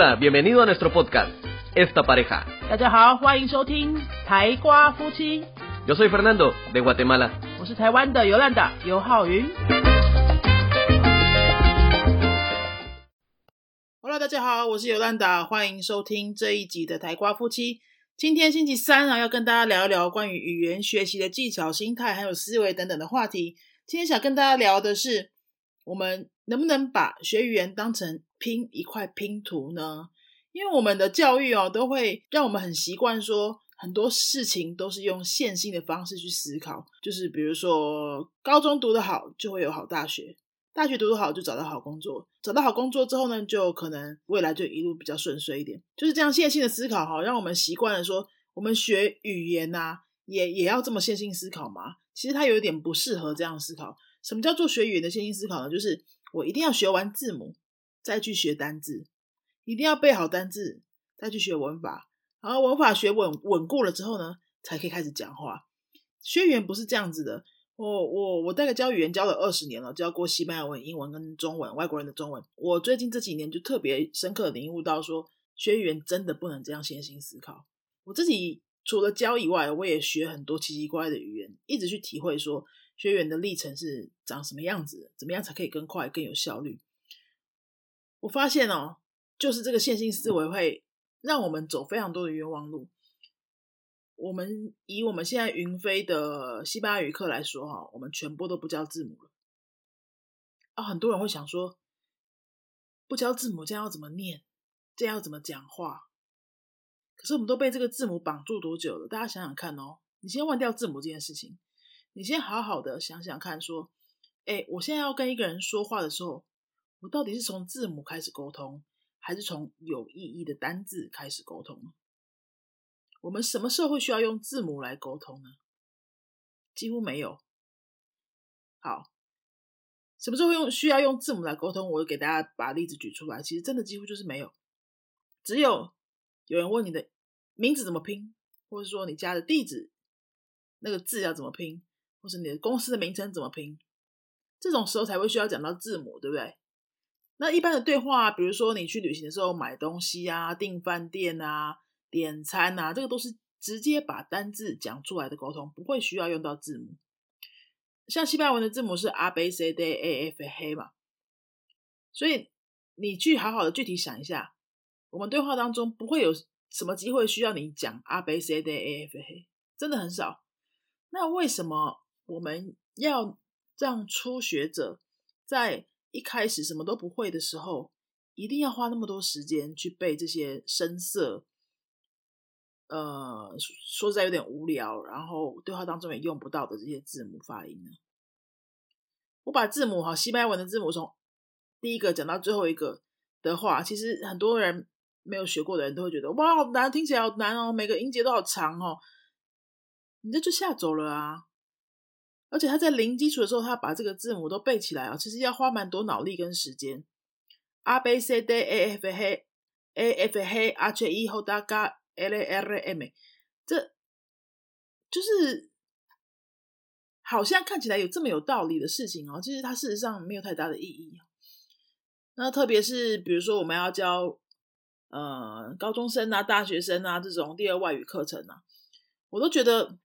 Hola, bienvenido a nuestro podcast, Esta Pareja. 大家好，欢迎收听台瓜夫妻，Yo soy Fernando, de Guatemala. 我是台湾的尤兰达尤浩云。Hello，大家好，我是尤兰达，欢迎收听这一集的台瓜夫妻。今天星期三啊，要跟大家聊一聊关于语言学习的技巧、心态还有思维等等的话题。今天想跟大家聊的是，我们能不能把学语言当成拼一块拼图呢？因为我们的教育哦，都会让我们很习惯说很多事情都是用线性的方式去思考，就是比如说高中读得好就会有好大学，大学读得好就找到好工作，找到好工作之后呢，就可能未来就一路比较顺遂一点，就是这样线性的思考哈，让我们习惯了说我们学语言呐、也也要这么线性思考嘛？其实它有一点不适合这样思考。什么叫做学语言的线性思考呢？就是我一定要学完字母，再去学单字，一定要背好单字，再去学文法，然后文法学稳稳固了之后呢，才可以开始讲话。学语言不是这样子的。我我我大概教语言教了二十年了，教过西班牙文、英文跟中文，外国人的中文。我最近这几年就特别深刻的领悟到说，学语言真的不能这样线性思考。我自己除了教以外，我也学很多奇奇怪怪的语言，一直去体会说学员的历程是长什么样子，怎么样才可以更快、更有效率。我发现哦，就是这个线性思维会让我们走非常多的冤枉路。我们以我们现在云飞的西班牙语课来说哈，我们全部都不教字母了。啊，很多人会想说，不教字母，这样要怎么念？这样要怎么讲话？可是我们都被这个字母绑住多久了？大家想想看哦，你先忘掉字母这件事情，你先好好的想想看，说，哎，我现在要跟一个人说话的时候，我到底是从字母开始沟通，还是从有意义的单字开始沟通？我们什么时候会需要用字母来沟通呢？几乎没有。好，什么时候用需要用字母来沟通？我给大家把例子举出来，其实真的几乎就是没有。只有有人问你的名字怎么拼，或者说你家的地址那个字要怎么拼，或是你的公司的名称怎么拼，这种时候才会需要讲到字母，对不对？那一般的对话，比如说你去旅行的时候买东西啊、订饭店啊。点餐啊，这个都是直接把单字讲出来的沟通，不会需要用到字母。像西班牙文的字母是 A B C D A F H 嘛，所以你去好好的具体想一下，我们对话当中不会有什么机会需要你讲 A B C D A F H，真的很少。那为什么我们要让初学者在一开始什么都不会的时候，一定要花那么多时间去背这些深色？呃，说实在有点无聊，然后对话当中也用不到的这些字母发音呢？我把字母哈，西班牙文的字母从第一个讲到最后一个的话，其实很多人没有学过的人都会觉得哇，好难，听起来好难哦，每个音节都好长哦，你这就吓走了啊！而且他在零基础的时候，他把这个字母都背起来啊，其实要花蛮多脑力跟时间。A B C D A F H A F H H E 后大概。L A R M，这就是好像看起来有这么有道理的事情哦，其实它事实上没有太大的意义。那特别是比如说我们要教呃高中生啊、大学生啊这种第二外语课程啊，我都觉得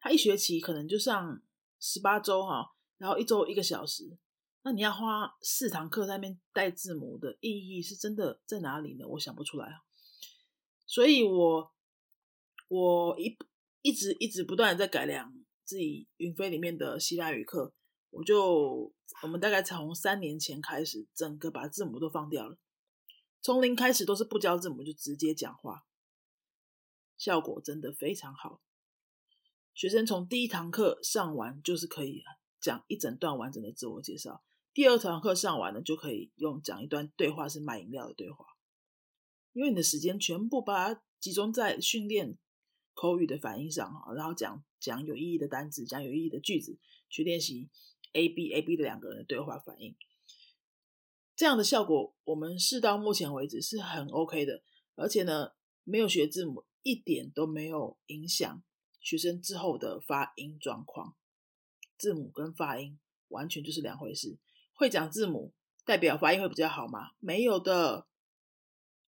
他一学期可能就上十八周哈，然后一周一个小时，那你要花四堂课在那边带字母的意义是真的在哪里呢？我想不出来啊。所以我我一一直一直不断的在改良自己云飞里面的希腊语课，我就我们大概从三年前开始，整个把字母都放掉了，从零开始都是不教字母就直接讲话，效果真的非常好。学生从第一堂课上完就是可以讲一整段完整的自我介绍，第二堂课上完了就可以用讲一段对话是卖饮料的对话。因为你的时间全部把它集中在训练口语的反应上哈，然后讲讲有意义的单词，讲有意义的句子，去练习 A B A B 的两个人的对话反应，这样的效果我们试到目前为止是很 OK 的，而且呢，没有学字母一点都没有影响学生之后的发音状况。字母跟发音完全就是两回事，会讲字母代表发音会比较好吗？没有的。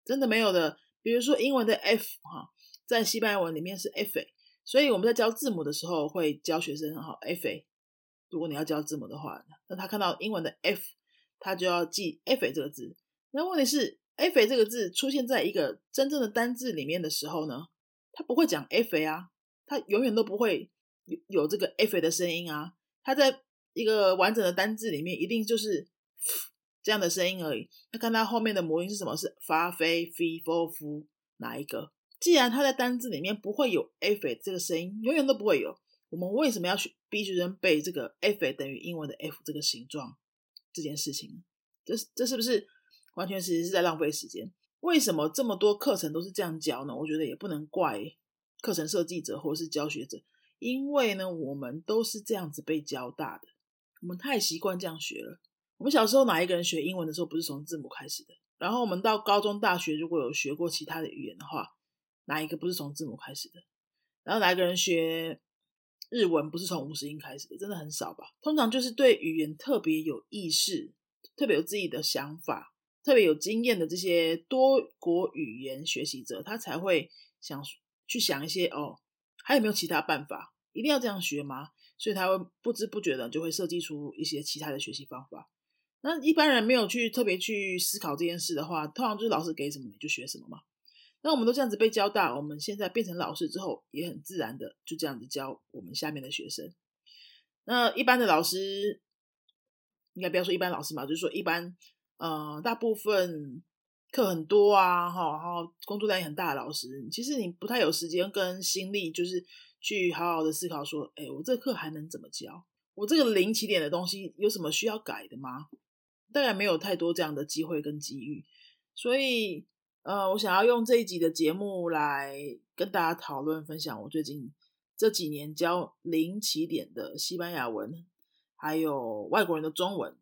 真的没有的。比如说英文的 F 哈，在西班牙文里面是 fa，所以我们在教字母的时候会教学生哈 F。如果你要教字母的话，那他看到英文的 F，他就要记 fa 这个字。那问题是 fa 这个字出现在一个真正的单字里面的时候呢，他不会讲 fa 啊，他永远都不会有有这个 F 的声音啊。他在一个完整的单字里面，一定就是这样的声音而已。那看他后面的母音是什么？是发、飞、飞、f 夫哪一个？既然他在单字里面不会有 F 这个声音，永远都不会有。我们为什么要去逼学生背这个 F 等于英文的 F 这个形状这件事情？这这是不是完全其实是在浪费时间？为什么这么多课程都是这样教呢？我觉得也不能怪课程设计者或者是教学者，因为呢，我们都是这样子被教大的，我们太习惯这样学了。我们小时候哪一个人学英文的时候不是从字母开始的？然后我们到高中、大学如果有学过其他的语言的话，哪一个不是从字母开始的？然后哪一个人学？日文不是从五十音开始的，真的很少吧？通常就是对语言特别有意识、特别有自己的想法、特别有经验的这些多国语言学习者，他才会想去想一些哦，还有没有其他办法？一定要这样学吗？所以他会不知不觉的就会设计出一些其他的学习方法。那一般人没有去特别去思考这件事的话，通常就是老师给什么你就学什么嘛。那我们都这样子被教大，我们现在变成老师之后，也很自然的就这样子教我们下面的学生。那一般的老师，应该不要说一般老师嘛，就是说一般，呃，大部分课很多啊，哈，然后工作量也很大的老师，其实你不太有时间跟心力，就是去好好的思考说，哎，我这课还能怎么教？我这个零起点的东西有什么需要改的吗？当然没有太多这样的机会跟机遇，所以。呃，我想要用这一集的节目来跟大家讨论分享我最近这几年教零起点的西班牙文，还有外国人的中文。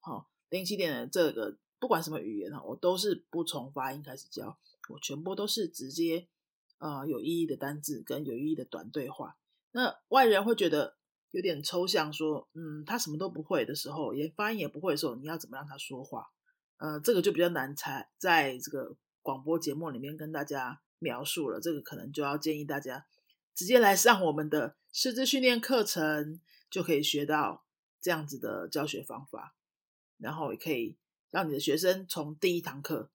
好，零起点的这个不管什么语言哈，我都是不从发音开始教，我全部都是直接呃有意义的单字跟有意义的短对话。那外人会觉得有点抽象，说嗯，他什么都不会的时候，连发音也不会的时候，你要怎么让他说话？呃，这个就比较难猜，在这个。广播节目里面跟大家描述了这个，可能就要建议大家直接来上我们的师资训练课程，就可以学到这样子的教学方法，然后也可以让你的学生从第一堂课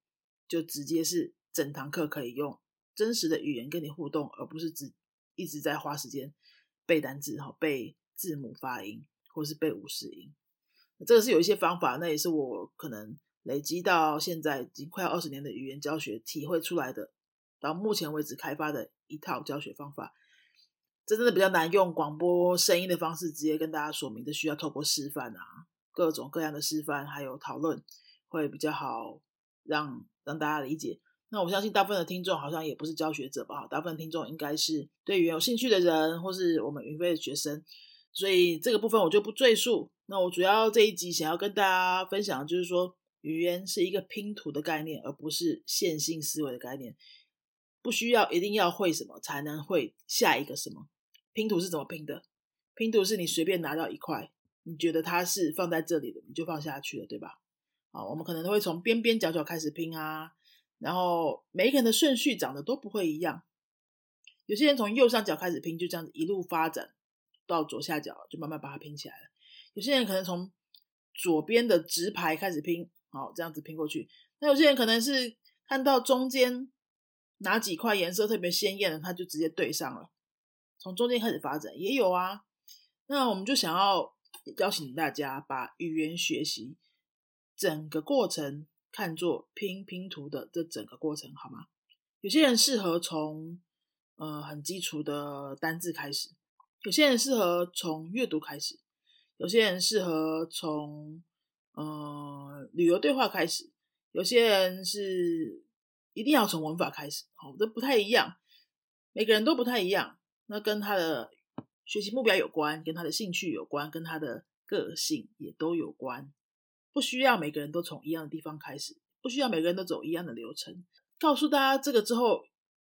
就直接是整堂课可以用真实的语言跟你互动，而不是只一直在花时间背单词、哈背字母发音或是背五十音。这个是有一些方法，那也是我可能。累积到现在已经快要二十年的语言教学体会出来的，到目前为止开发的一套教学方法，这真的比较难用广播声音的方式直接跟大家说明，这需要透过示范啊，各种各样的示范还有讨论，会比较好让让大家理解。那我相信大部分的听众好像也不是教学者吧，大部分听众应该是对语言有兴趣的人，或是我们云飞的学生，所以这个部分我就不赘述。那我主要这一集想要跟大家分享的就是说。语言是一个拼图的概念，而不是线性思维的概念。不需要一定要会什么才能会下一个什么。拼图是怎么拼的？拼图是你随便拿到一块，你觉得它是放在这里的，你就放下去了，对吧？啊，我们可能都会从边边角角开始拼啊，然后每一个人的顺序长得都不会一样。有些人从右上角开始拼，就这样子一路发展到左下角，就慢慢把它拼起来了。有些人可能从左边的直排开始拼。好，这样子拼过去。那有些人可能是看到中间哪几块颜色特别鲜艳的，他就直接对上了，从中间开始发展也有啊。那我们就想要邀请大家把语言学习整个过程看作拼拼图的这整个过程，好吗？有些人适合从呃很基础的单字开始，有些人适合从阅读开始，有些人适合从。呃，旅游对话开始，有些人是一定要从文法开始，好，这不太一样，每个人都不太一样，那跟他的学习目标有关，跟他的兴趣有关，跟他的个性也都有关，不需要每个人都从一样的地方开始，不需要每个人都走一样的流程。告诉大家这个之后，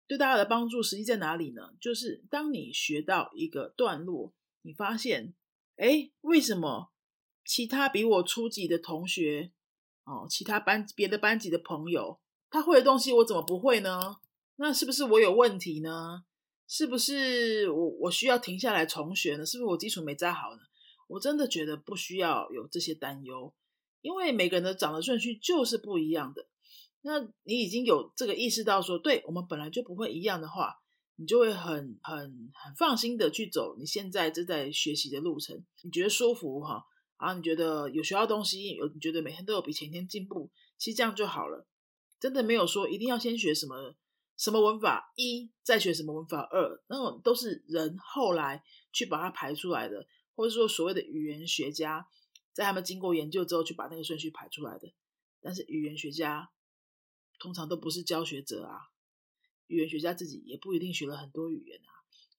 对大家的帮助实际在哪里呢？就是当你学到一个段落，你发现，哎，为什么？其他比我初级的同学，哦，其他班别的班级的朋友，他会的东西我怎么不会呢？那是不是我有问题呢？是不是我我需要停下来重学呢？是不是我基础没扎好呢？我真的觉得不需要有这些担忧，因为每个人的长的顺序就是不一样的。那你已经有这个意识到说，对我们本来就不会一样的话，你就会很很很放心的去走你现在正在学习的路程，你觉得舒服哈，然后你觉得有学到东西，有你觉得每天都有比前天进步，其实这样就好了。真的没有说一定要先学什么什么文法一，再学什么文法二，那种都是人后来去把它排出来的，或者说所谓的语言学家在他们经过研究之后去把那个顺序排出来的。但是语言学家。通常都不是教学者啊，语言学家自己也不一定学了很多语言啊。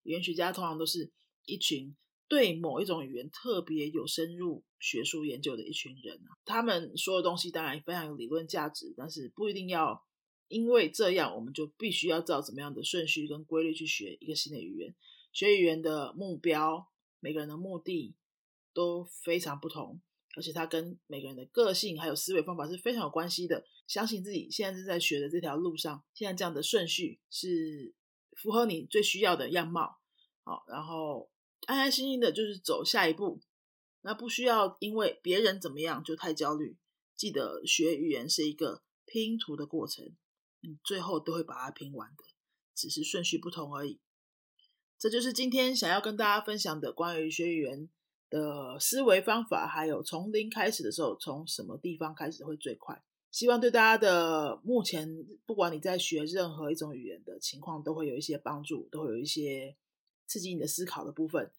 语言学家通常都是一群对某一种语言特别有深入学术研究的一群人啊。他们说的东西当然非常有理论价值，但是不一定要因为这样我们就必须要照怎么样的顺序跟规律去学一个新的语言。学语言的目标，每个人的目的都非常不同。而且它跟每个人的个性还有思维方法是非常有关系的。相信自己现在正在学的这条路上，现在这样的顺序是符合你最需要的样貌。好，然后安安心心的，就是走下一步。那不需要因为别人怎么样就太焦虑。记得学语言是一个拼图的过程，你最后都会把它拼完的，只是顺序不同而已。这就是今天想要跟大家分享的关于学语言。的思维方法，还有从零开始的时候，从什么地方开始会最快？希望对大家的目前，不管你在学任何一种语言的情况，都会有一些帮助，都会有一些刺激你的思考的部分。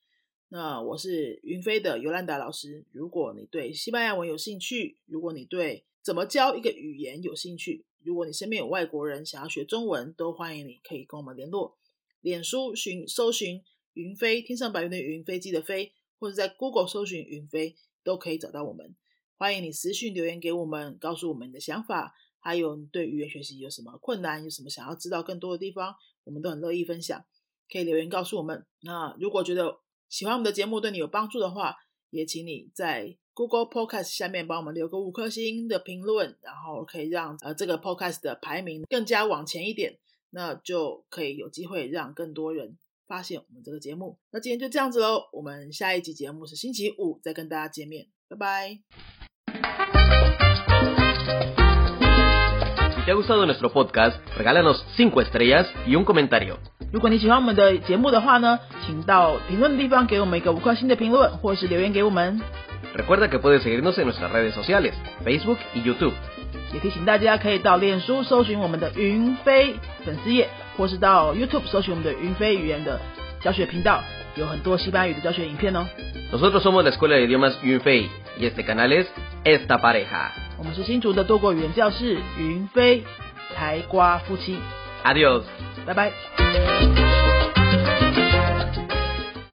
那我是云飞的尤兰达老师。如果你对西班牙文有兴趣，如果你对怎么教一个语言有兴趣，如果你身边有外国人想要学中文，都欢迎你可以跟我们联络。脸书寻搜寻云飞，天上白云的云，飞机的飞。或者在 Google 搜寻云飞都可以找到我们。欢迎你私讯留言给我们，告诉我们你的想法，还有你对语言学习有什么困难，有什么想要知道更多的地方，我们都很乐意分享。可以留言告诉我们。那如果觉得喜欢我们的节目对你有帮助的话，也请你在 Google Podcast 下面帮我们留个五颗星的评论，然后可以让呃这个 Podcast 的排名更加往前一点，那就可以有机会让更多人。发现我们这个节目，那今天就这样子喽。我们下一集节目是星期五再跟大家见面，拜拜。Si te ha gustado nuestro podcast, regálanos cinco estrellas y un comentario. 如果你喜欢我们的节目的话呢，请到评论的地方给我们一个五颗星的评论，或是留言给我们。Recuerda que puedes seguirnos en nuestras redes sociales, Facebook y YouTube. 也提醒大家可以到脸书搜寻我们的云飞粉丝页。或是到 YouTube 搜寻我们的云飞语言的教学频道，有很多西班牙语的教学影片哦。Nosotros somos la escuela de idiomas Yunfei y este canal es esta pareja。我们是新竹的多国语言教室云飞台瓜夫妻。Adiós，拜拜。